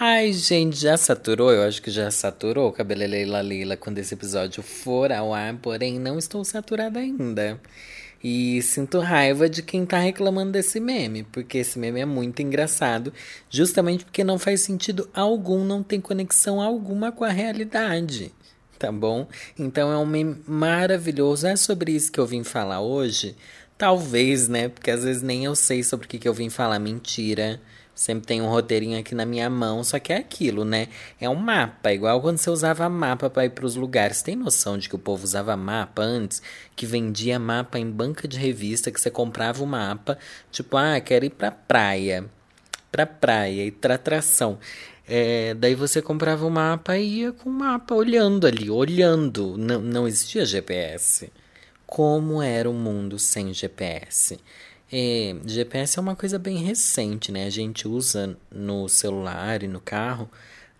Ai, gente, já saturou? Eu acho que já saturou o Cabeleleila Lila quando esse episódio for ao ar, porém não estou saturada ainda. E sinto raiva de quem tá reclamando desse meme, porque esse meme é muito engraçado, justamente porque não faz sentido algum, não tem conexão alguma com a realidade. Tá bom? Então é um meme maravilhoso. É sobre isso que eu vim falar hoje? Talvez, né? Porque às vezes nem eu sei sobre o que, que eu vim falar. Mentira. Sempre tem um roteirinho aqui na minha mão, só que é aquilo, né? É um mapa, igual quando você usava mapa para ir para os lugares. Tem noção de que o povo usava mapa antes? Que vendia mapa em banca de revista, que você comprava o mapa, tipo, ah, quero ir pra praia. Pra praia e pra atração. É, daí você comprava o mapa e ia com o mapa olhando ali, olhando. Não, não existia GPS. Como era o mundo sem GPS? É, GPS é uma coisa bem recente, né? A gente usa no celular e no carro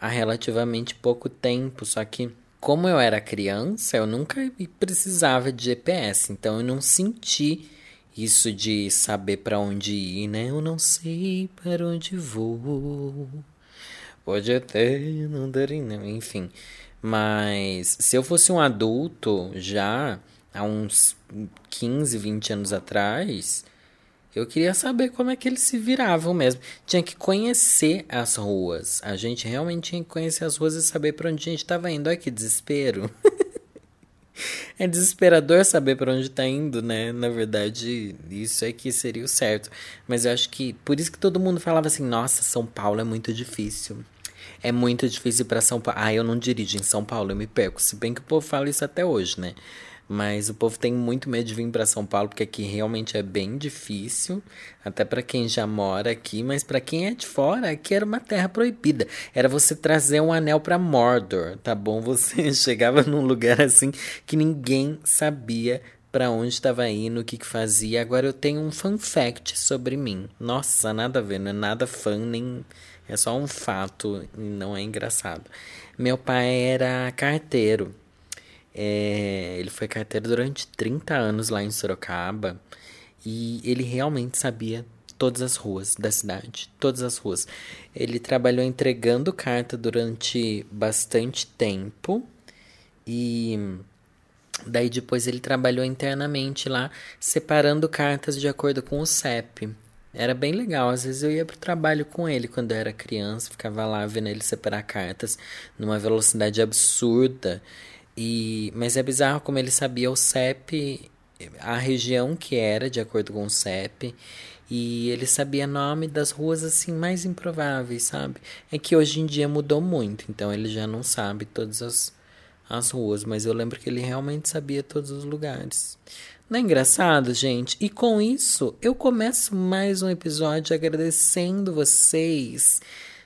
há relativamente pouco tempo, só que como eu era criança, eu nunca precisava de GPS, então eu não senti isso de saber para onde ir, né? Eu não sei para onde vou. Pode até não dar, não, enfim. Mas se eu fosse um adulto já há uns 15, 20 anos atrás, eu queria saber como é que eles se viravam mesmo. Tinha que conhecer as ruas. A gente realmente tinha que conhecer as ruas e saber para onde a gente estava indo. Olha que desespero. é desesperador saber para onde está indo, né? Na verdade, isso é que seria o certo. Mas eu acho que por isso que todo mundo falava assim: "Nossa, São Paulo é muito difícil". É muito difícil para São Paulo. Ah, eu não dirijo em São Paulo, eu me perco. Se bem que o povo fala isso até hoje, né? Mas o povo tem muito medo de vir para São Paulo porque aqui realmente é bem difícil, até para quem já mora aqui, mas para quem é de fora, aqui era uma terra proibida. Era você trazer um anel para Mordor, tá bom? Você chegava num lugar assim que ninguém sabia para onde estava indo, o que, que fazia. Agora eu tenho um fun fact sobre mim. Nossa, nada a ver, não é nada fã, nem é só um fato não é engraçado. Meu pai era carteiro. É, ele foi carteiro durante 30 anos lá em Sorocaba e ele realmente sabia todas as ruas da cidade, todas as ruas. Ele trabalhou entregando carta durante bastante tempo e daí depois ele trabalhou internamente lá, separando cartas de acordo com o CEP. Era bem legal, às vezes eu ia pro trabalho com ele quando eu era criança, ficava lá vendo ele separar cartas numa velocidade absurda. E, mas é bizarro como ele sabia o CEP, a região que era, de acordo com o CEP, e ele sabia nome das ruas assim mais improváveis, sabe? É que hoje em dia mudou muito, então ele já não sabe todas as, as ruas, mas eu lembro que ele realmente sabia todos os lugares. Não é engraçado, gente? E com isso, eu começo mais um episódio agradecendo vocês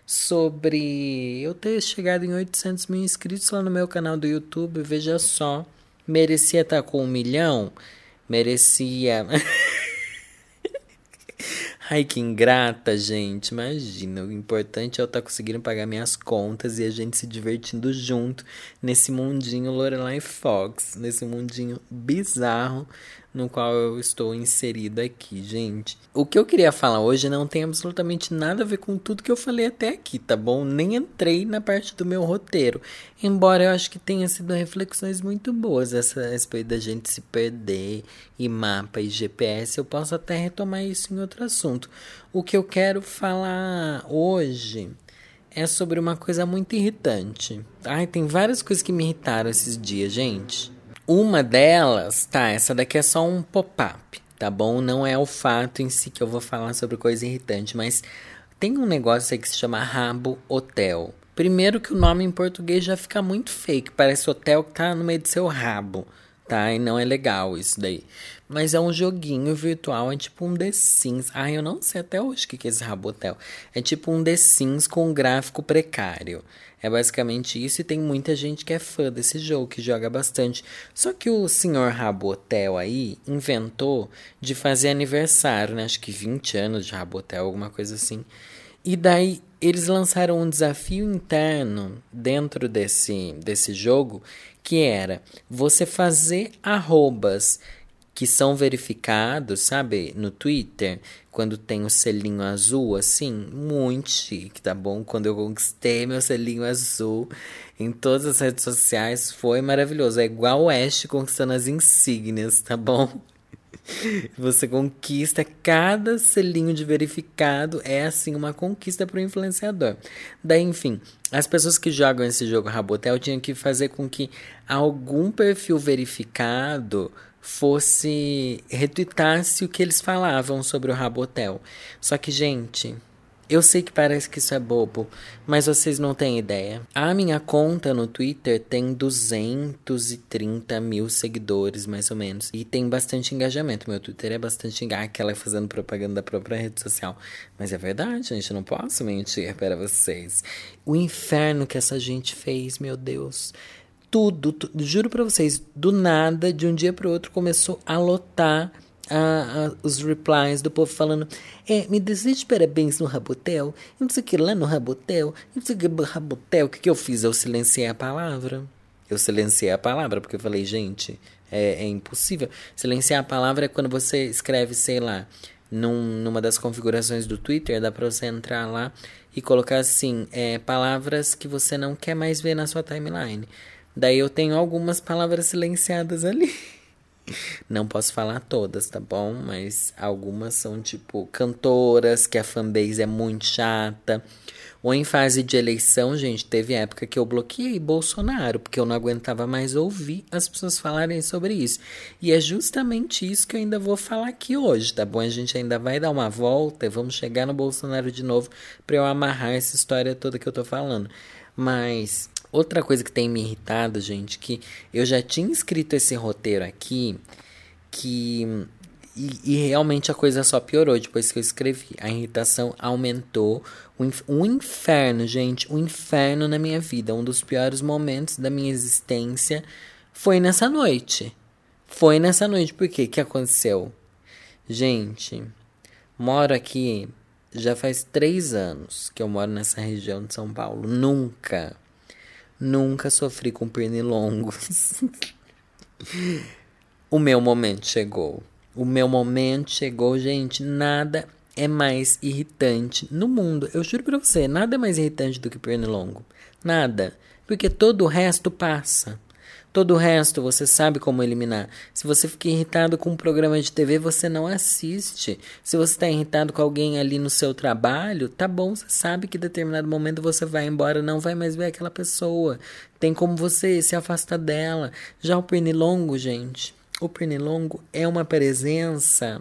sobre eu ter chegado em 800 mil inscritos lá no meu canal do YouTube. Veja só, merecia estar com um milhão? Merecia. Ai, que ingrata, gente. Imagina, o importante é eu estar conseguindo pagar minhas contas e a gente se divertindo junto nesse mundinho Lorelai Fox, nesse mundinho bizarro no qual eu estou inserido aqui, gente. O que eu queria falar hoje não tem absolutamente nada a ver com tudo que eu falei até aqui, tá bom? Nem entrei na parte do meu roteiro. Embora eu acho que tenha sido reflexões muito boas essa respeito da gente se perder e mapa e GPS, eu posso até retomar isso em outro assunto. O que eu quero falar hoje é sobre uma coisa muito irritante. Ai, tem várias coisas que me irritaram esses dias, gente. Uma delas, tá, essa daqui é só um pop-up, tá bom? Não é o fato em si que eu vou falar sobre coisa irritante, mas tem um negócio aí que se chama Rabo Hotel. Primeiro que o nome em português já fica muito fake, parece hotel que tá no meio do seu rabo, tá? E não é legal isso daí. Mas é um joguinho virtual, é tipo um The Sims. Ah, eu não sei até hoje o que é esse Rabotel. É tipo um The Sims com um gráfico precário. É basicamente isso e tem muita gente que é fã desse jogo, que joga bastante. Só que o senhor Rabotel aí inventou de fazer aniversário, né? Acho que 20 anos de Rabotel, alguma coisa assim. E daí eles lançaram um desafio interno dentro desse, desse jogo que era você fazer arrobas que são verificados, sabe, no Twitter, quando tem o selinho azul, assim, muito chique, tá bom? Quando eu conquistei meu selinho azul em todas as redes sociais, foi maravilhoso. É igual o Ash conquistando as insígnias, tá bom? Você conquista cada selinho de verificado, é assim uma conquista para o influenciador. Daí, enfim, as pessoas que jogam esse jogo Rabotel tinham que fazer com que algum perfil verificado fosse retweetasse o que eles falavam sobre o Rabotel. Só que, gente, eu sei que parece que isso é bobo, mas vocês não têm ideia. A minha conta no Twitter tem 230 mil seguidores, mais ou menos. E tem bastante engajamento. Meu Twitter é bastante engajamento. Aquela fazendo propaganda da própria rede social. Mas é verdade, gente. Não posso mentir para vocês. O inferno que essa gente fez, meu Deus tudo, tudo juro para vocês, do nada, de um dia para outro, começou a lotar a, a, os replies do povo falando: É, me desejo parabéns no Rabotel, não sei o que lá no Rabotel, não sei o que Rabotel, o que, que eu fiz? Eu silenciei a palavra. Eu silenciei a palavra, porque eu falei, gente, é, é impossível. Silenciar a palavra é quando você escreve, sei lá, num, numa das configurações do Twitter, dá pra você entrar lá e colocar assim, é, palavras que você não quer mais ver na sua timeline. Daí eu tenho algumas palavras silenciadas ali. Não posso falar todas, tá bom? Mas algumas são tipo cantoras, que a fanbase é muito chata. Ou em fase de eleição, gente, teve época que eu bloqueei Bolsonaro, porque eu não aguentava mais ouvir as pessoas falarem sobre isso. E é justamente isso que eu ainda vou falar aqui hoje, tá bom? A gente ainda vai dar uma volta e vamos chegar no Bolsonaro de novo para eu amarrar essa história toda que eu tô falando. Mas outra coisa que tem me irritado, gente, que eu já tinha escrito esse roteiro aqui, que e, e, realmente a coisa só piorou depois que eu escrevi. A irritação aumentou. Um inferno, gente. Um inferno na minha vida. Um dos piores momentos da minha existência foi nessa noite. Foi nessa noite. Por quê? O que aconteceu? Gente, moro aqui já faz três anos que eu moro nessa região de São Paulo. Nunca, nunca sofri com pernilongos. o meu momento chegou. O meu momento chegou, gente. Nada é mais irritante no mundo. Eu juro pra você, nada é mais irritante do que pernilongo. Nada. Porque todo o resto passa. Todo o resto você sabe como eliminar. Se você fica irritado com um programa de TV, você não assiste. Se você está irritado com alguém ali no seu trabalho, tá bom, você sabe que em determinado momento você vai embora, não vai mais ver aquela pessoa. Tem como você se afastar dela. Já o pernilongo, gente, o pernilongo é uma presença.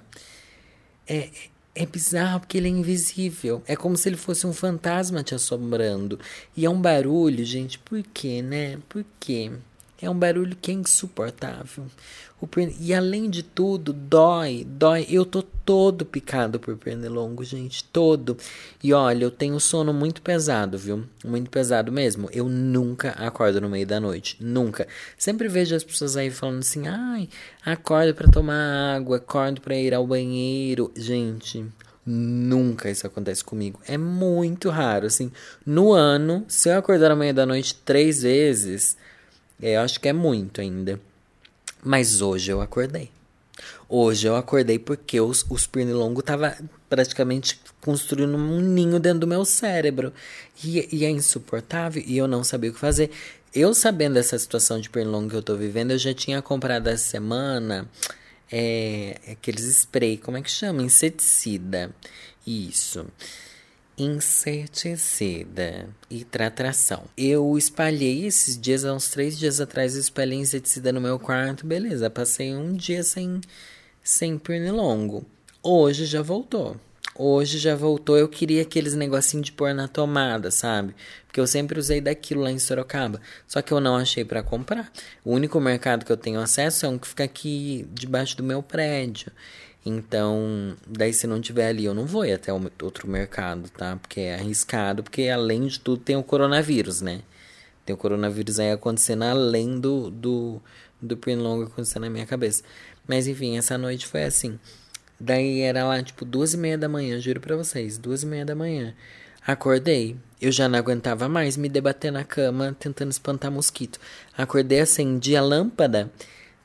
É, é bizarro porque ele é invisível. É como se ele fosse um fantasma te assombrando. E é um barulho, gente. Por quê, né? Por quê? É um barulho que é insuportável. E além de tudo, dói, dói. Eu tô todo picado por pernilongo, gente, todo. E olha, eu tenho sono muito pesado, viu? Muito pesado mesmo. Eu nunca acordo no meio da noite, nunca. Sempre vejo as pessoas aí falando assim: "Ai, acordo para tomar água, acordo para ir ao banheiro". Gente, Nunca isso acontece comigo. É muito raro, assim. No ano, se eu acordar no meio da noite três vezes, eu acho que é muito ainda. Mas hoje eu acordei. Hoje eu acordei porque os, os pernilongos tava praticamente construindo um ninho dentro do meu cérebro. E, e, é insuportável e eu não sabia o que fazer. Eu sabendo dessa situação de pernilongo que eu tô vivendo, eu já tinha comprado essa semana é, aqueles spray, como é que chama? Inseticida. Isso inseticida e tratração. Eu espalhei esses dias, há uns três dias atrás, eu espalhei inseticida no meu quarto, beleza. Passei um dia sem, sem pernilongo. Hoje já voltou. Hoje já voltou. Eu queria aqueles negocinho de pôr na tomada, sabe? Porque eu sempre usei daquilo lá em Sorocaba. Só que eu não achei para comprar. O único mercado que eu tenho acesso é um que fica aqui debaixo do meu prédio. Então, daí se não tiver ali, eu não vou ir até outro mercado, tá? Porque é arriscado, porque além de tudo tem o coronavírus, né? Tem o coronavírus aí acontecendo além do, do, do pernilongo acontecendo na minha cabeça. Mas enfim, essa noite foi assim. Daí era lá, tipo, duas e meia da manhã, juro pra vocês, duas e meia da manhã. Acordei. Eu já não aguentava mais me debater na cama, tentando espantar mosquito. Acordei, acendi a lâmpada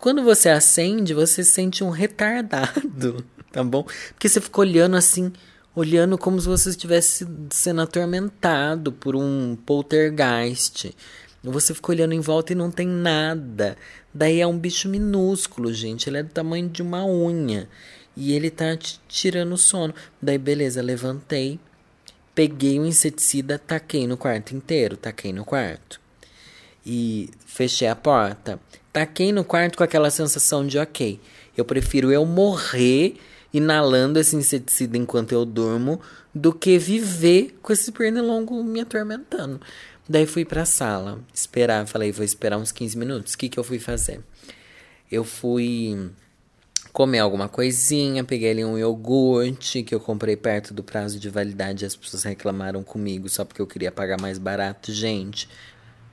quando você acende, você sente um retardado, tá bom? Porque você fica olhando assim, olhando como se você estivesse sendo atormentado por um poltergeist. Você fica olhando em volta e não tem nada. Daí é um bicho minúsculo, gente. Ele é do tamanho de uma unha. E ele tá te tirando o sono. Daí, beleza, levantei, peguei o inseticida, taquei no quarto inteiro, taquei no quarto. E fechei a porta. Taquei no quarto com aquela sensação de ok. Eu prefiro eu morrer inalando esse inseticida enquanto eu durmo do que viver com esse pernilongo me atormentando. Daí fui pra sala, esperar, falei, vou esperar uns 15 minutos. O que, que eu fui fazer? Eu fui comer alguma coisinha, peguei ali um iogurte que eu comprei perto do prazo de validade. As pessoas reclamaram comigo só porque eu queria pagar mais barato. Gente,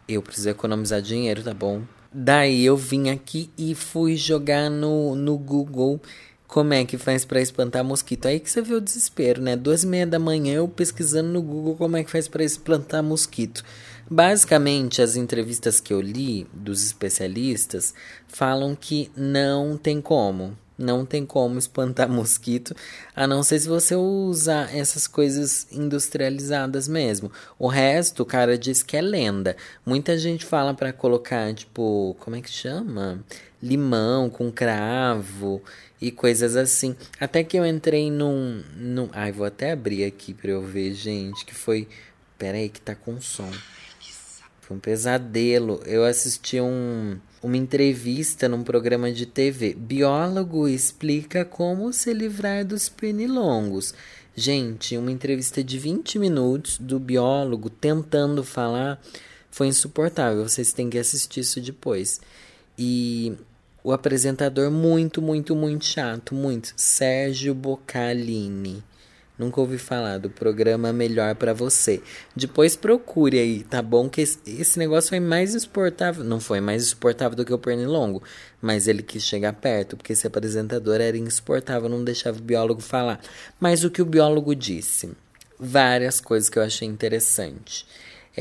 eu preciso economizar dinheiro, tá bom? Daí eu vim aqui e fui jogar no, no Google como é que faz para espantar mosquito. Aí que você vê o desespero, né? Duas e meia da manhã eu pesquisando no Google como é que faz para espantar mosquito. Basicamente, as entrevistas que eu li dos especialistas falam que não tem como. Não tem como espantar mosquito, a não ser se você usar essas coisas industrializadas mesmo. O resto, o cara diz que é lenda. Muita gente fala para colocar, tipo, como é que chama? Limão com cravo e coisas assim. Até que eu entrei num. num... Ai, vou até abrir aqui pra eu ver, gente, que foi. Pera aí, que tá com som. Foi um pesadelo. Eu assisti um uma entrevista num programa de TV. Biólogo explica como se livrar dos pernilongos. Gente, uma entrevista de 20 minutos do biólogo tentando falar foi insuportável. Vocês têm que assistir isso depois. E o apresentador muito, muito, muito chato, muito. Sérgio Boccalini. Nunca ouvi falar do programa Melhor para Você. Depois procure aí, tá bom? Que esse negócio foi mais insuportável. Não foi mais insuportável do que o Pernilongo, mas ele quis chegar perto, porque esse apresentador era insuportável, não deixava o biólogo falar. Mas o que o biólogo disse? Várias coisas que eu achei interessante.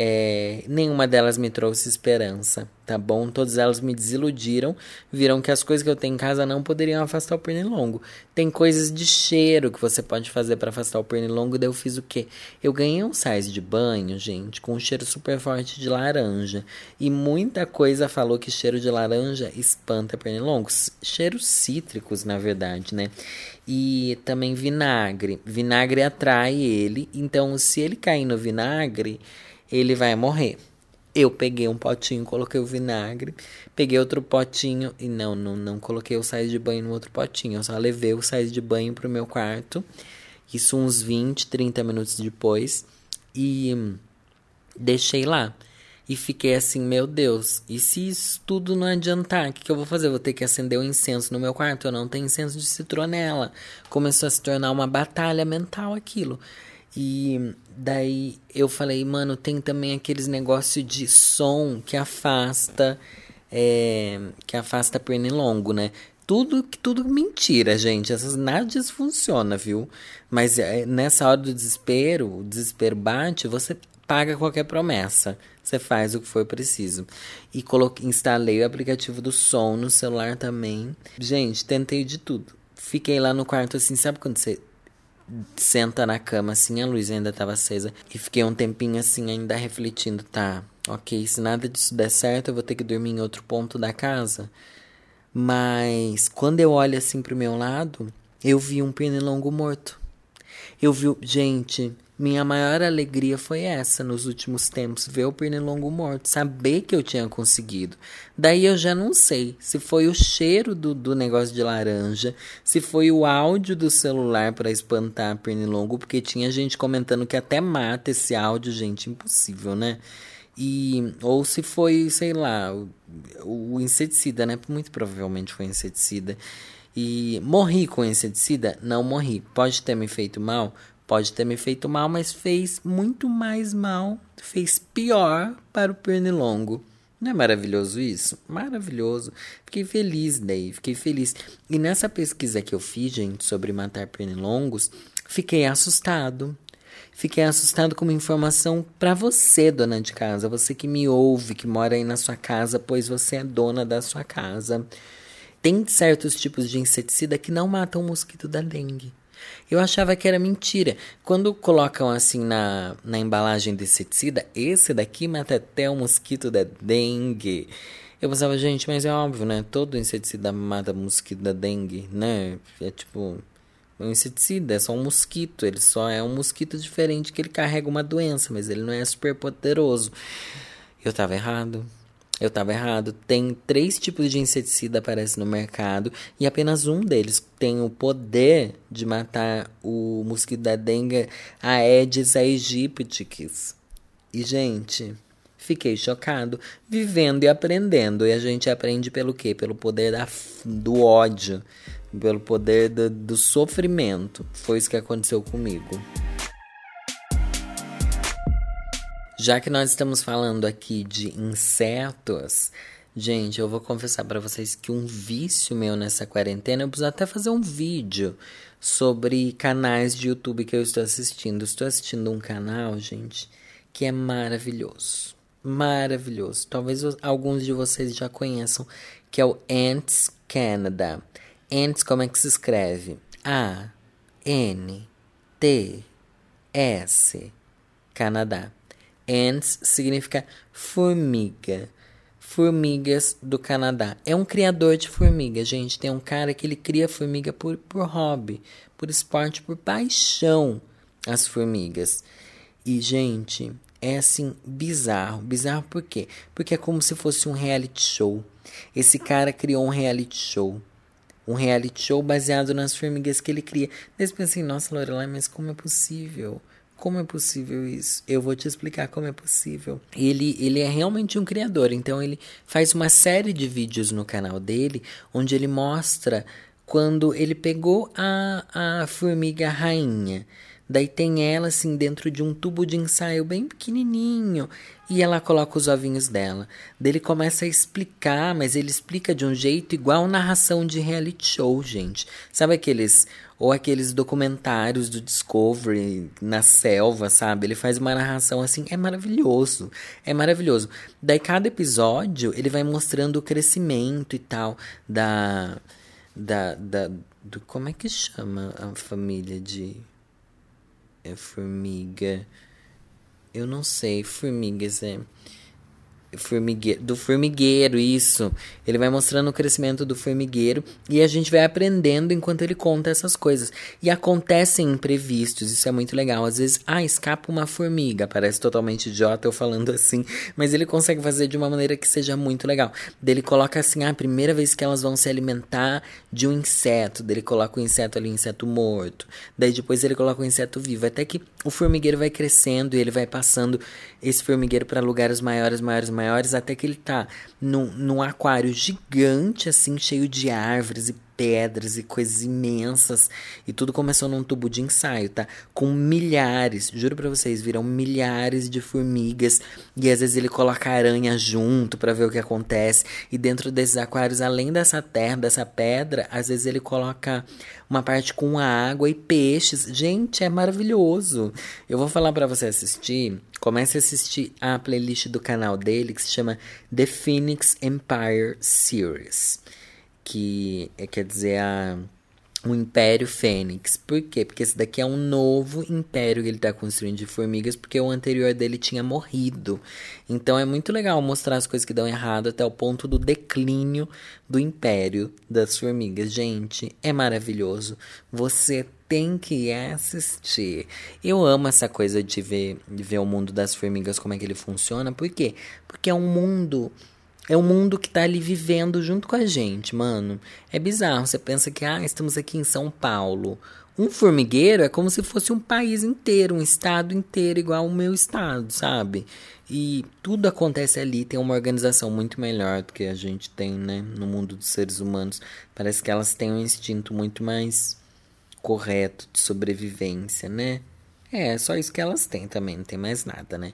É, nenhuma delas me trouxe esperança, tá bom? Todas elas me desiludiram. Viram que as coisas que eu tenho em casa não poderiam afastar o pernilongo. Tem coisas de cheiro que você pode fazer para afastar o pernilongo. Daí eu fiz o quê? Eu ganhei um sais de banho, gente, com um cheiro super forte de laranja. E muita coisa falou que cheiro de laranja espanta pernilongos. Cheiros cítricos, na verdade, né? E também vinagre. Vinagre atrai ele. Então, se ele cair no vinagre ele vai morrer. Eu peguei um potinho, coloquei o vinagre, peguei outro potinho e não, não, não coloquei o sais de banho no outro potinho, eu só levei o sais de banho pro meu quarto. Isso uns 20, 30 minutos depois e deixei lá. E fiquei assim, meu Deus, e se isso tudo não adiantar, o que, que eu vou fazer? vou ter que acender o um incenso no meu quarto, eu não tenho incenso de citronela. Começou a se tornar uma batalha mental aquilo. E daí eu falei, mano, tem também aqueles negócio de som que afasta, é, que afasta pernilongo, né? Tudo, tudo mentira, gente. Essas nada disso funciona, viu? Mas é, nessa hora do desespero, o desespero bate, você paga qualquer promessa. Você faz o que for preciso. E coloquei, instalei o aplicativo do som no celular também. Gente, tentei de tudo. Fiquei lá no quarto assim, sabe quando você senta na cama assim, a luz ainda estava acesa. E fiquei um tempinho assim, ainda refletindo, tá, ok, se nada disso der certo, eu vou ter que dormir em outro ponto da casa. Mas quando eu olho assim pro meu lado, eu vi um pernilongo morto. Eu vi, gente, minha maior alegria foi essa nos últimos tempos, ver o pernilongo morto, saber que eu tinha conseguido. Daí eu já não sei se foi o cheiro do, do negócio de laranja, se foi o áudio do celular para espantar pernilongo, porque tinha gente comentando que até mata esse áudio, gente, impossível, né? E, ou se foi, sei lá, o, o inseticida, né? Muito provavelmente foi inseticida. E morri com inseticida? Não morri. Pode ter me feito mal? Pode ter me feito mal, mas fez muito mais mal, fez pior para o pernilongo. Não é maravilhoso isso? Maravilhoso. Fiquei feliz daí, fiquei feliz. E nessa pesquisa que eu fiz, gente, sobre matar pernilongos, fiquei assustado. Fiquei assustado com uma informação para você, dona de casa, você que me ouve, que mora aí na sua casa, pois você é dona da sua casa. Tem certos tipos de inseticida que não matam o mosquito da dengue. Eu achava que era mentira. Quando colocam assim na, na embalagem de inseticida, esse daqui mata até o mosquito da dengue. Eu pensava, gente, mas é óbvio, né? Todo inseticida mata mosquito da dengue, né? É tipo. Um inseticida é só um mosquito. Ele só é um mosquito diferente que ele carrega uma doença, mas ele não é super poderoso. Eu tava errado. Eu estava errado. Tem três tipos de inseticida aparece no mercado e apenas um deles tem o poder de matar o mosquito da dengue, Aedes aegypti. E gente, fiquei chocado, vivendo e aprendendo. E a gente aprende pelo quê? Pelo poder da, do ódio, pelo poder do, do sofrimento. Foi isso que aconteceu comigo. Já que nós estamos falando aqui de insetos, gente, eu vou confessar para vocês que um vício meu nessa quarentena, eu preciso até fazer um vídeo sobre canais de YouTube que eu estou assistindo. Estou assistindo um canal, gente, que é maravilhoso. Maravilhoso. Talvez alguns de vocês já conheçam, que é o Ants Canada. Ants, como é que se escreve? A N T S Canadá. Ants significa formiga. Formigas do Canadá. É um criador de formiga, gente. Tem um cara que ele cria formiga por, por hobby, por esporte, por paixão. As formigas. E, gente, é assim, bizarro. Bizarro por quê? Porque é como se fosse um reality show. Esse cara criou um reality show. Um reality show baseado nas formigas que ele cria. Daí assim, nossa, Lorelai, mas como é possível? Como é possível isso? Eu vou te explicar como é possível. Ele, ele é realmente um criador, então ele faz uma série de vídeos no canal dele onde ele mostra quando ele pegou a, a formiga rainha. Daí tem ela assim dentro de um tubo de ensaio bem pequenininho e ela coloca os ovinhos dela. Daí ele começa a explicar, mas ele explica de um jeito igual narração de reality show, gente. Sabe aqueles ou aqueles documentários do Discovery na selva, sabe? Ele faz uma narração assim, é maravilhoso. É maravilhoso. Daí cada episódio ele vai mostrando o crescimento e tal da da, da do como é que chama a família de formiga. Eu não sei, formigas é formigueiro, do formigueiro, isso. Ele vai mostrando o crescimento do formigueiro e a gente vai aprendendo enquanto ele conta essas coisas. E acontecem imprevistos, isso é muito legal. Às vezes, ah, escapa uma formiga, parece totalmente idiota eu falando assim, mas ele consegue fazer de uma maneira que seja muito legal. Ele coloca assim, ah, a primeira vez que elas vão se alimentar de um inseto, dele coloca o inseto ali, inseto morto. Daí depois ele coloca o inseto vivo, até que o formigueiro vai crescendo e ele vai passando esse formigueiro para lugares maiores, maiores, maiores, até que ele tá num, num aquário gigante, assim, cheio de árvores e pedras e coisas imensas. E tudo começou num tubo de ensaio, tá? Com milhares, juro pra vocês, viram milhares de formigas. E às vezes ele coloca aranha junto para ver o que acontece. E dentro desses aquários, além dessa terra, dessa pedra, às vezes ele coloca uma parte com água e peixes. Gente, é maravilhoso. Eu vou falar para você assistir. Comece a assistir a playlist do canal dele que se chama The Phoenix Empire Series que é, quer dizer a, o Império Fênix. Por quê? Porque esse daqui é um novo império que ele está construindo de formigas, porque o anterior dele tinha morrido. Então é muito legal mostrar as coisas que dão errado até o ponto do declínio do império das formigas. Gente, é maravilhoso. Você tem que assistir. Eu amo essa coisa de ver, de ver o mundo das formigas, como é que ele funciona. Por quê? Porque é um mundo é o mundo que tá ali vivendo junto com a gente, mano. É bizarro. Você pensa que, ah, estamos aqui em São Paulo. Um formigueiro é como se fosse um país inteiro, um estado inteiro, igual o meu estado, sabe? E tudo acontece ali, tem uma organização muito melhor do que a gente tem, né? No mundo dos seres humanos. Parece que elas têm um instinto muito mais correto de sobrevivência, né? É, só isso que elas têm também, não tem mais nada, né?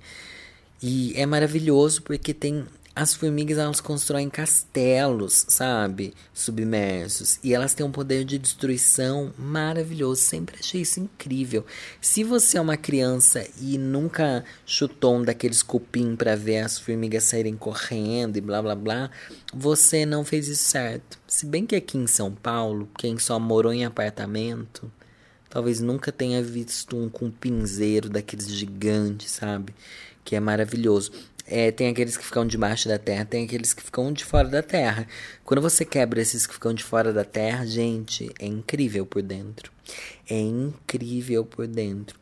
E é maravilhoso porque tem as formigas elas constroem castelos, sabe? Submersos. E elas têm um poder de destruição maravilhoso. Sempre achei isso incrível. Se você é uma criança e nunca chutou um daqueles cupim para ver as formigas saírem correndo e blá blá blá, você não fez isso certo. Se bem que aqui em São Paulo, quem só morou em apartamento, talvez nunca tenha visto um cupinzeiro daqueles gigantes, sabe? Que é maravilhoso. É, tem aqueles que ficam debaixo da terra, tem aqueles que ficam de fora da terra. Quando você quebra esses que ficam de fora da terra, gente, é incrível por dentro. É incrível por dentro.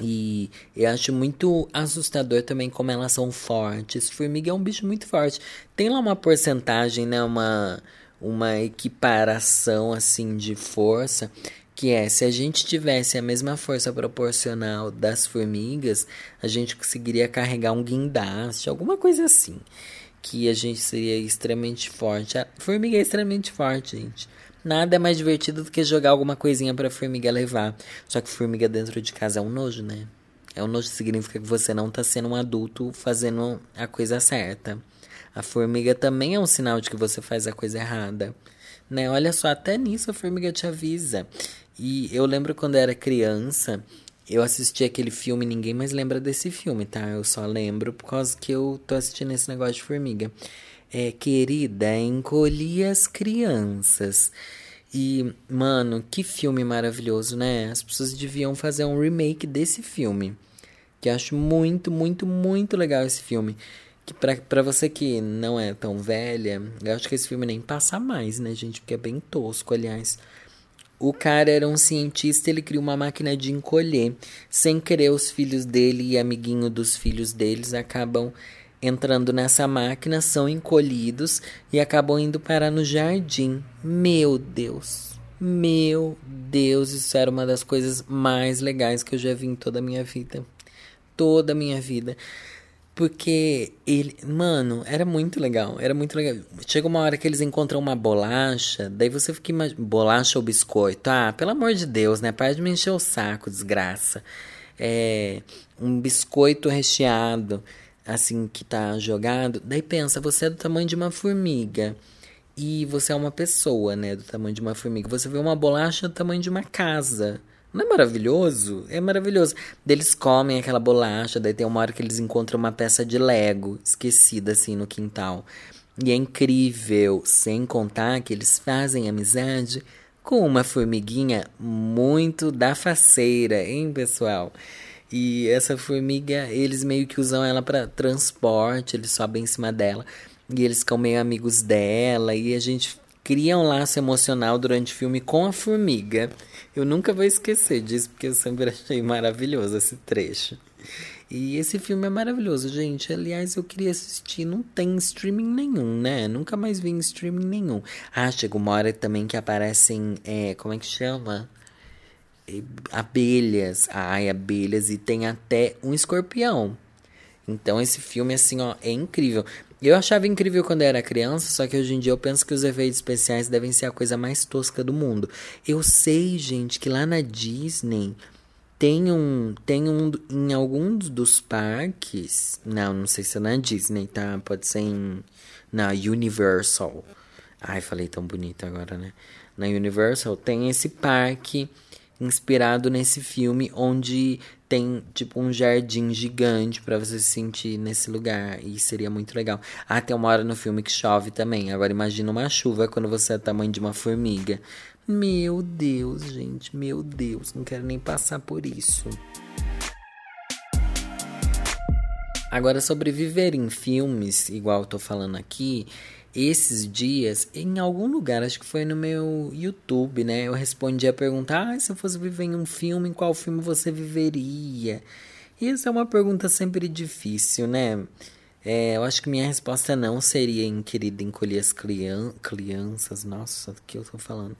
E eu acho muito assustador também como elas são fortes. Formiga é um bicho muito forte. Tem lá uma porcentagem, né, uma uma equiparação assim de força que é se a gente tivesse a mesma força proporcional das formigas, a gente conseguiria carregar um guindaste, alguma coisa assim, que a gente seria extremamente forte. A formiga é extremamente forte, gente. Nada é mais divertido do que jogar alguma coisinha para formiga levar. Só que formiga dentro de casa é um nojo, né? É um nojo significa que você não está sendo um adulto fazendo a coisa certa. A formiga também é um sinal de que você faz a coisa errada. Né? Olha só, até nisso a formiga te avisa. E eu lembro quando eu era criança, eu assisti aquele filme, ninguém mais lembra desse filme, tá? Eu só lembro por causa que eu tô assistindo esse negócio de formiga. É, querida, encolhi as crianças. E, mano, que filme maravilhoso, né? As pessoas deviam fazer um remake desse filme. Que eu acho muito, muito, muito legal esse filme. Que pra você que não é tão velha, eu acho que esse filme nem passa mais, né, gente? Porque é bem tosco, aliás. O cara era um cientista, ele criou uma máquina de encolher. Sem querer, os filhos dele e amiguinho dos filhos deles acabam entrando nessa máquina, são encolhidos e acabam indo parar no jardim. Meu Deus. Meu Deus, isso era uma das coisas mais legais que eu já vi em toda a minha vida. Toda a minha vida. Porque ele, mano, era muito legal, era muito legal. Chega uma hora que eles encontram uma bolacha, daí você fica imaginando, bolacha ou biscoito? Ah, pelo amor de Deus, né? Para de me encher o saco, desgraça. É, um biscoito recheado, assim, que tá jogado. Daí pensa, você é do tamanho de uma formiga. E você é uma pessoa, né, do tamanho de uma formiga. Você vê uma bolacha do tamanho de uma casa. Não é maravilhoso? É maravilhoso. Eles comem aquela bolacha, daí tem uma hora que eles encontram uma peça de Lego esquecida assim no quintal. E é incrível, sem contar que eles fazem amizade com uma formiguinha muito da faceira, hein, pessoal? E essa formiga, eles meio que usam ela para transporte, eles sobem em cima dela. E eles ficam meio amigos dela. E a gente cria um laço emocional durante o filme com a formiga. Eu nunca vou esquecer disso, porque eu sempre achei maravilhoso esse trecho. E esse filme é maravilhoso, gente. Aliás, eu queria assistir. Não tem streaming nenhum, né? Nunca mais vi em streaming nenhum. Ah, chega uma hora também que aparecem. É, como é que chama? Abelhas. Ai, abelhas. E tem até um escorpião. Então, esse filme, assim, ó, é incrível. Eu achava incrível quando era criança, só que hoje em dia eu penso que os efeitos especiais devem ser a coisa mais tosca do mundo. Eu sei, gente, que lá na Disney tem um, tem um em alguns dos parques, não, não sei se é na Disney, tá? Pode ser em na Universal. Ai, falei tão bonito agora, né? Na Universal tem esse parque inspirado nesse filme onde tem tipo um jardim gigante para você se sentir nesse lugar e seria muito legal. Ah, tem uma hora no filme que chove também. Agora imagina uma chuva quando você é tamanho de uma formiga. Meu Deus, gente, meu Deus, não quero nem passar por isso. Agora sobre viver em filmes, igual eu tô falando aqui, esses dias, em algum lugar, acho que foi no meu YouTube, né? Eu respondi a pergunta: ah, se eu fosse viver em um filme, em qual filme você viveria? E essa é uma pergunta sempre difícil, né? É, eu acho que minha resposta não seria em Querida Encolher as crian Crianças. Nossa, o que eu tô falando?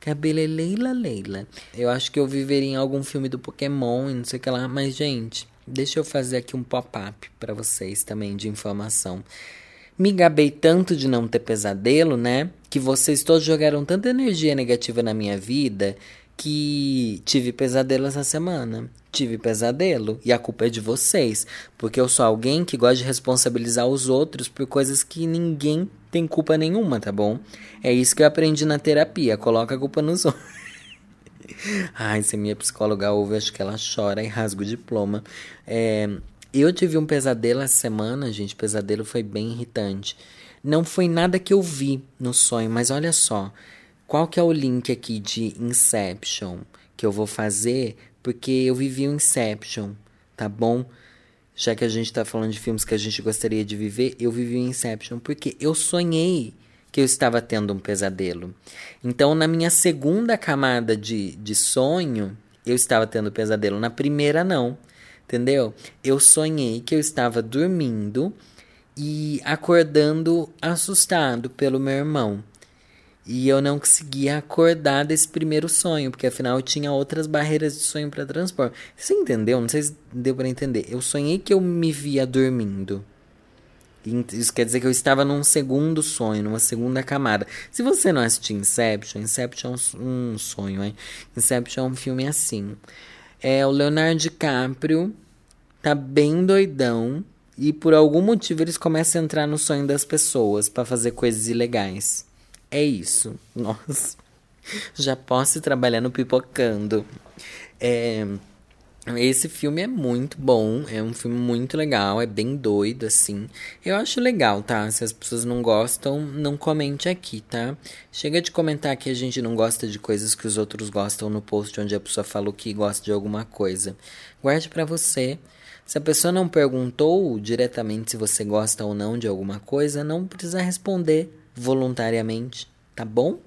Cabelo é Leila Leila. Eu acho que eu viveria em algum filme do Pokémon e não sei o que lá. Mas, gente, deixa eu fazer aqui um pop-up para vocês também de informação. Me gabei tanto de não ter pesadelo, né? Que vocês todos jogaram tanta energia negativa na minha vida que tive pesadelo essa semana. Tive pesadelo e a culpa é de vocês, porque eu sou alguém que gosta de responsabilizar os outros por coisas que ninguém tem culpa nenhuma, tá bom? É isso que eu aprendi na terapia, coloca a culpa nos outros. Ai, se minha psicóloga ouve, acho que ela chora e rasga o diploma. É, eu tive um pesadelo essa semana, gente. O pesadelo foi bem irritante. Não foi nada que eu vi no sonho, mas olha só. Qual que é o link aqui de Inception que eu vou fazer? Porque eu vivi o um Inception, tá bom? Já que a gente tá falando de filmes que a gente gostaria de viver, eu vivi o um Inception porque eu sonhei que eu estava tendo um pesadelo. Então, na minha segunda camada de, de sonho, eu estava tendo pesadelo. Na primeira, não. Entendeu? Eu sonhei que eu estava dormindo e acordando assustado pelo meu irmão. E eu não conseguia acordar desse primeiro sonho, porque afinal eu tinha outras barreiras de sonho para transpor. Você entendeu? Não sei se deu para entender. Eu sonhei que eu me via dormindo. Isso quer dizer que eu estava num segundo sonho, numa segunda camada. Se você não assistiu Inception, Inception é um sonho, hein? Inception é um filme assim. É, o Leonardo DiCaprio tá bem doidão e por algum motivo eles começam a entrar no sonho das pessoas para fazer coisas ilegais. É isso. Nossa. Já posso ir trabalhando pipocando. É, esse filme é muito bom, é um filme muito legal, é bem doido, assim. Eu acho legal, tá? Se as pessoas não gostam, não comente aqui, tá? Chega de comentar que a gente não gosta de coisas que os outros gostam no post onde a pessoa falou que gosta de alguma coisa. Guarde para você. Se a pessoa não perguntou diretamente se você gosta ou não de alguma coisa, não precisa responder voluntariamente, tá bom?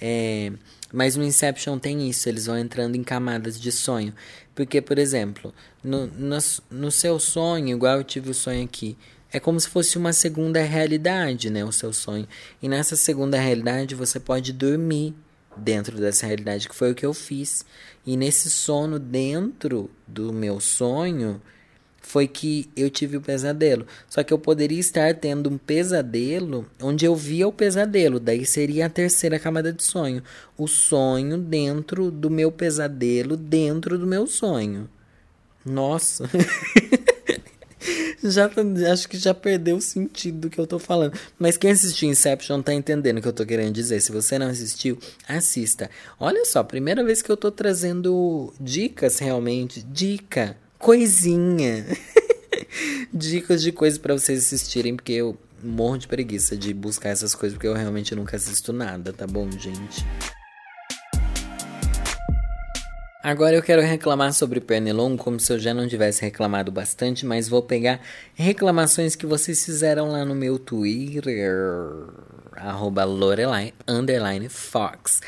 É, mas no Inception tem isso, eles vão entrando em camadas de sonho. Porque, por exemplo, no, no, no seu sonho, igual eu tive o sonho aqui, é como se fosse uma segunda realidade, né? O seu sonho. E nessa segunda realidade você pode dormir dentro dessa realidade, que foi o que eu fiz. E nesse sono, dentro do meu sonho, foi que eu tive o pesadelo. Só que eu poderia estar tendo um pesadelo onde eu via o pesadelo, daí seria a terceira camada de sonho. O sonho dentro do meu pesadelo, dentro do meu sonho. Nossa. já acho que já perdeu o sentido do que eu tô falando. Mas quem assistiu Inception tá entendendo o que eu tô querendo dizer. Se você não assistiu, assista. Olha só, primeira vez que eu tô trazendo dicas realmente, dica coisinha. Dicas de coisas para vocês assistirem, porque eu morro de preguiça de buscar essas coisas, porque eu realmente nunca assisto nada, tá bom, gente? Agora eu quero reclamar sobre Pernilongo como se eu já não tivesse reclamado bastante, mas vou pegar reclamações que vocês fizeram lá no meu Twitter, arroba Lorelai, Fox.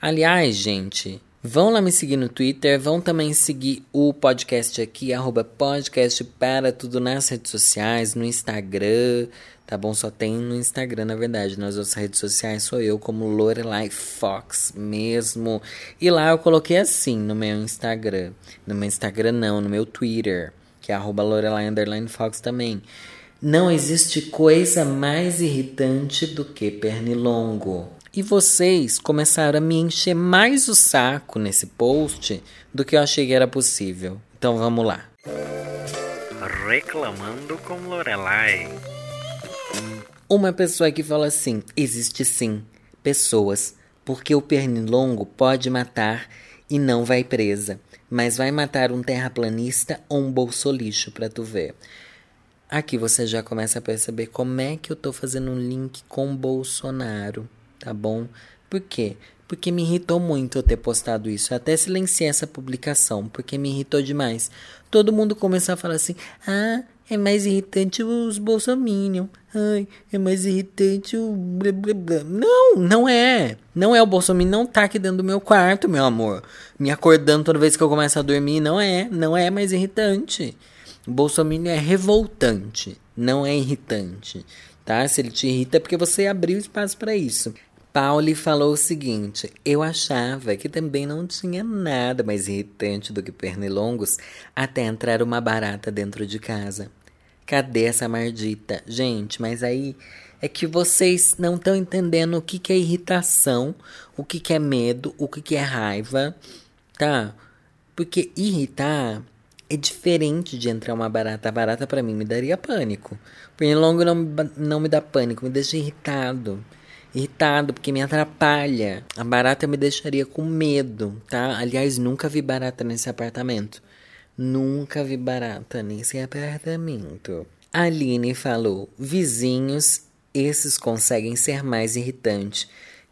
Aliás, gente, Vão lá me seguir no Twitter, vão também seguir o podcast aqui, arroba podcast para tudo nas redes sociais, no Instagram, tá bom? Só tem no Instagram, na verdade. Nas outras redes sociais sou eu, como Lorelai Fox mesmo. E lá eu coloquei assim no meu Instagram. No meu Instagram não, no meu Twitter, que é arroba Lorelai Fox também. Não existe coisa mais irritante do que pernilongo. E vocês começaram a me encher mais o saco nesse post do que eu achei que era possível. Então vamos lá. Reclamando com Lorelai. Uma pessoa que fala assim: existe sim pessoas, porque o pernilongo pode matar e não vai presa, mas vai matar um terraplanista ou um bolsolixo pra tu ver. Aqui você já começa a perceber como é que eu tô fazendo um link com Bolsonaro, tá bom? Por quê? Porque me irritou muito eu ter postado isso. Eu até silenciei essa publicação, porque me irritou demais. Todo mundo começou a falar assim: ah, é mais irritante os bolsominion. Ai, é mais irritante o blá blá blá. Não, não é. Não é o bolsominion, não tá aqui dentro do meu quarto, meu amor. Me acordando toda vez que eu começo a dormir, não é. Não é mais irritante. O bolsominion é revoltante, não é irritante, tá? Se ele te irrita é porque você abriu espaço para isso. Pauli falou o seguinte: Eu achava que também não tinha nada mais irritante do que pernilongos até entrar uma barata dentro de casa. Cadê essa mardita? Gente, mas aí é que vocês não estão entendendo o que, que é irritação, o que, que é medo, o que, que é raiva, tá? Porque irritar é diferente de entrar uma barata. A barata para mim me daria pânico. Pernilongo não, não me dá pânico, me deixa irritado irritado porque me atrapalha. A barata me deixaria com medo, tá? Aliás, nunca vi barata nesse apartamento. Nunca vi barata nesse apartamento. A Aline falou: vizinhos, esses conseguem ser mais irritantes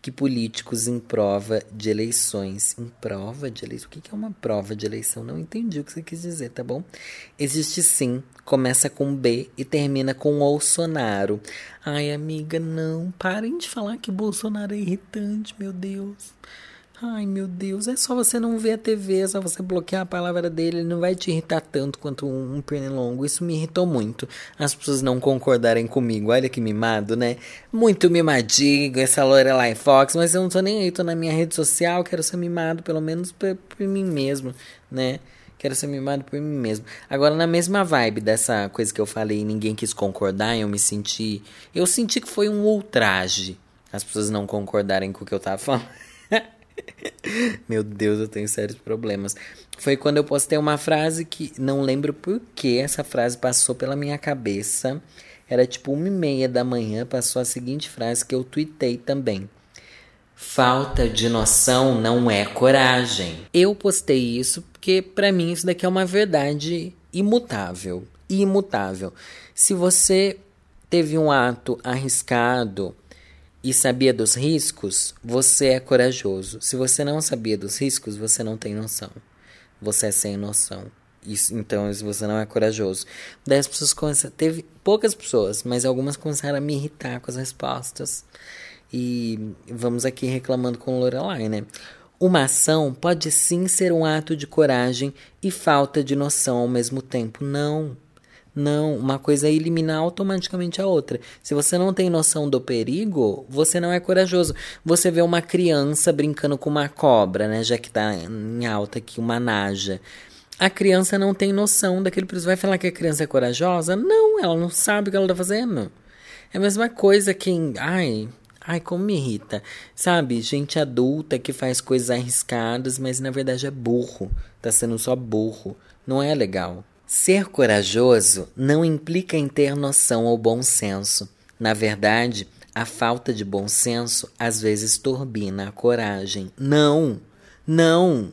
que políticos em prova de eleições. Em prova de eleição? O que é uma prova de eleição? Não entendi o que você quis dizer, tá bom? Existe sim. Começa com B e termina com Bolsonaro. Ai, amiga, não. Parem de falar que Bolsonaro é irritante, meu Deus. Ai, meu Deus, é só você não ver a TV, é só você bloquear a palavra dele, ele não vai te irritar tanto quanto um, pernilongo. Isso me irritou muito. As pessoas não concordarem comigo. Olha que mimado, né? Muito mimadinho, essa Lorelai Fox, mas eu não tô nem aí, tô na minha rede social, quero ser mimado pelo menos por, por mim mesmo, né? Quero ser mimado por mim mesmo. Agora, na mesma vibe dessa coisa que eu falei, ninguém quis concordar, eu me senti. Eu senti que foi um ultraje as pessoas não concordarem com o que eu tava falando. Meu Deus, eu tenho sérios problemas. Foi quando eu postei uma frase que não lembro por que essa frase passou pela minha cabeça. Era tipo uma e meia da manhã, passou a seguinte frase que eu tuitei também. Falta de noção não é coragem. Eu postei isso porque para mim isso daqui é uma verdade imutável, imutável. Se você teve um ato arriscado, e sabia dos riscos, você é corajoso. Se você não sabia dos riscos, você não tem noção. Você é sem noção. Isso, então, você não é corajoso. As pessoas começaram. Teve poucas pessoas, mas algumas começaram a me irritar com as respostas. E vamos aqui reclamando com Lorelai, né? Uma ação pode sim ser um ato de coragem e falta de noção ao mesmo tempo. Não. Não, uma coisa é eliminar automaticamente a outra. Se você não tem noção do perigo, você não é corajoso. Você vê uma criança brincando com uma cobra, né? Já que tá em alta aqui, uma naja. A criança não tem noção daquele perigo. Vai falar que a criança é corajosa? Não, ela não sabe o que ela tá fazendo. É a mesma coisa que. Ai, Ai, como me irrita. Sabe, gente adulta que faz coisas arriscadas, mas na verdade é burro. Tá sendo só burro. Não é legal. Ser corajoso não implica em ter noção ou bom senso. Na verdade, a falta de bom senso às vezes turbina a coragem. Não! Não!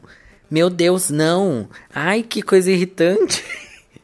Meu Deus, não! Ai, que coisa irritante!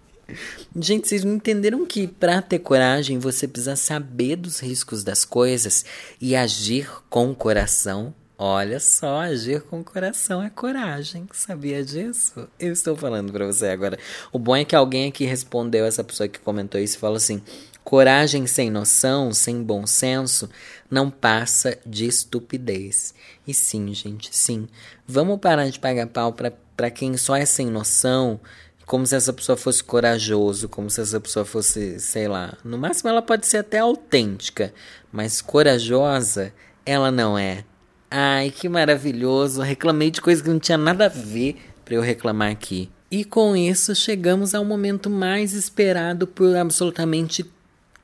Gente, vocês não entenderam que para ter coragem você precisa saber dos riscos das coisas e agir com o coração? Olha só, agir com o coração é coragem. Sabia disso? Eu estou falando para você agora. O bom é que alguém aqui respondeu essa pessoa que comentou isso e falou assim: coragem sem noção, sem bom senso, não passa de estupidez. E sim, gente, sim. Vamos parar de pagar pau para quem só é sem noção, como se essa pessoa fosse corajoso, como se essa pessoa fosse, sei lá. No máximo ela pode ser até autêntica, mas corajosa ela não é. Ai, que maravilhoso. Reclamei de coisa que não tinha nada a ver para eu reclamar aqui. E com isso chegamos ao momento mais esperado por absolutamente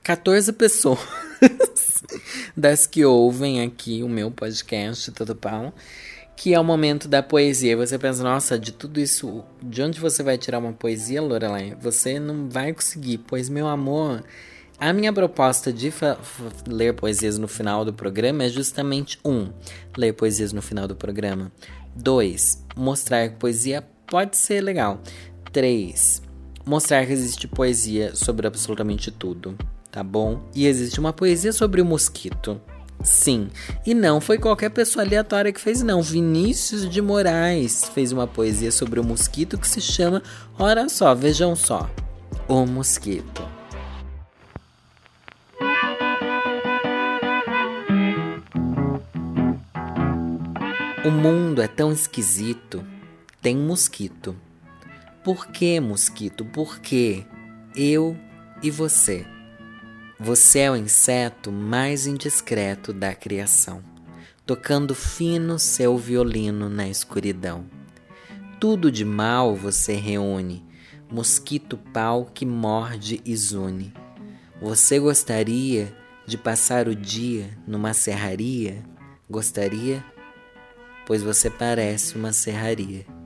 14 pessoas das que ouvem aqui o meu podcast Todo Pau, que é o momento da poesia. Você pensa, nossa, de tudo isso, de onde você vai tirar uma poesia, Lorelai? Você não vai conseguir, pois meu amor, A minha proposta de ler poesias no final do programa é justamente um, ler poesias no final do programa. Dois, mostrar que poesia pode ser legal. Três, mostrar que existe poesia sobre absolutamente tudo, tá bom? E existe uma poesia sobre o mosquito. Sim, e não foi qualquer pessoa aleatória que fez, não. Vinícius de Moraes fez uma poesia sobre o mosquito que se chama Ora só, vejam só. O Mosquito. O mundo é tão esquisito. Tem mosquito. Por que mosquito? Por que eu e você? Você é o inseto mais indiscreto da criação, tocando fino seu violino na escuridão. Tudo de mal você reúne, mosquito pau que morde e zune. Você gostaria de passar o dia numa serraria? Gostaria? Pois você parece uma serraria.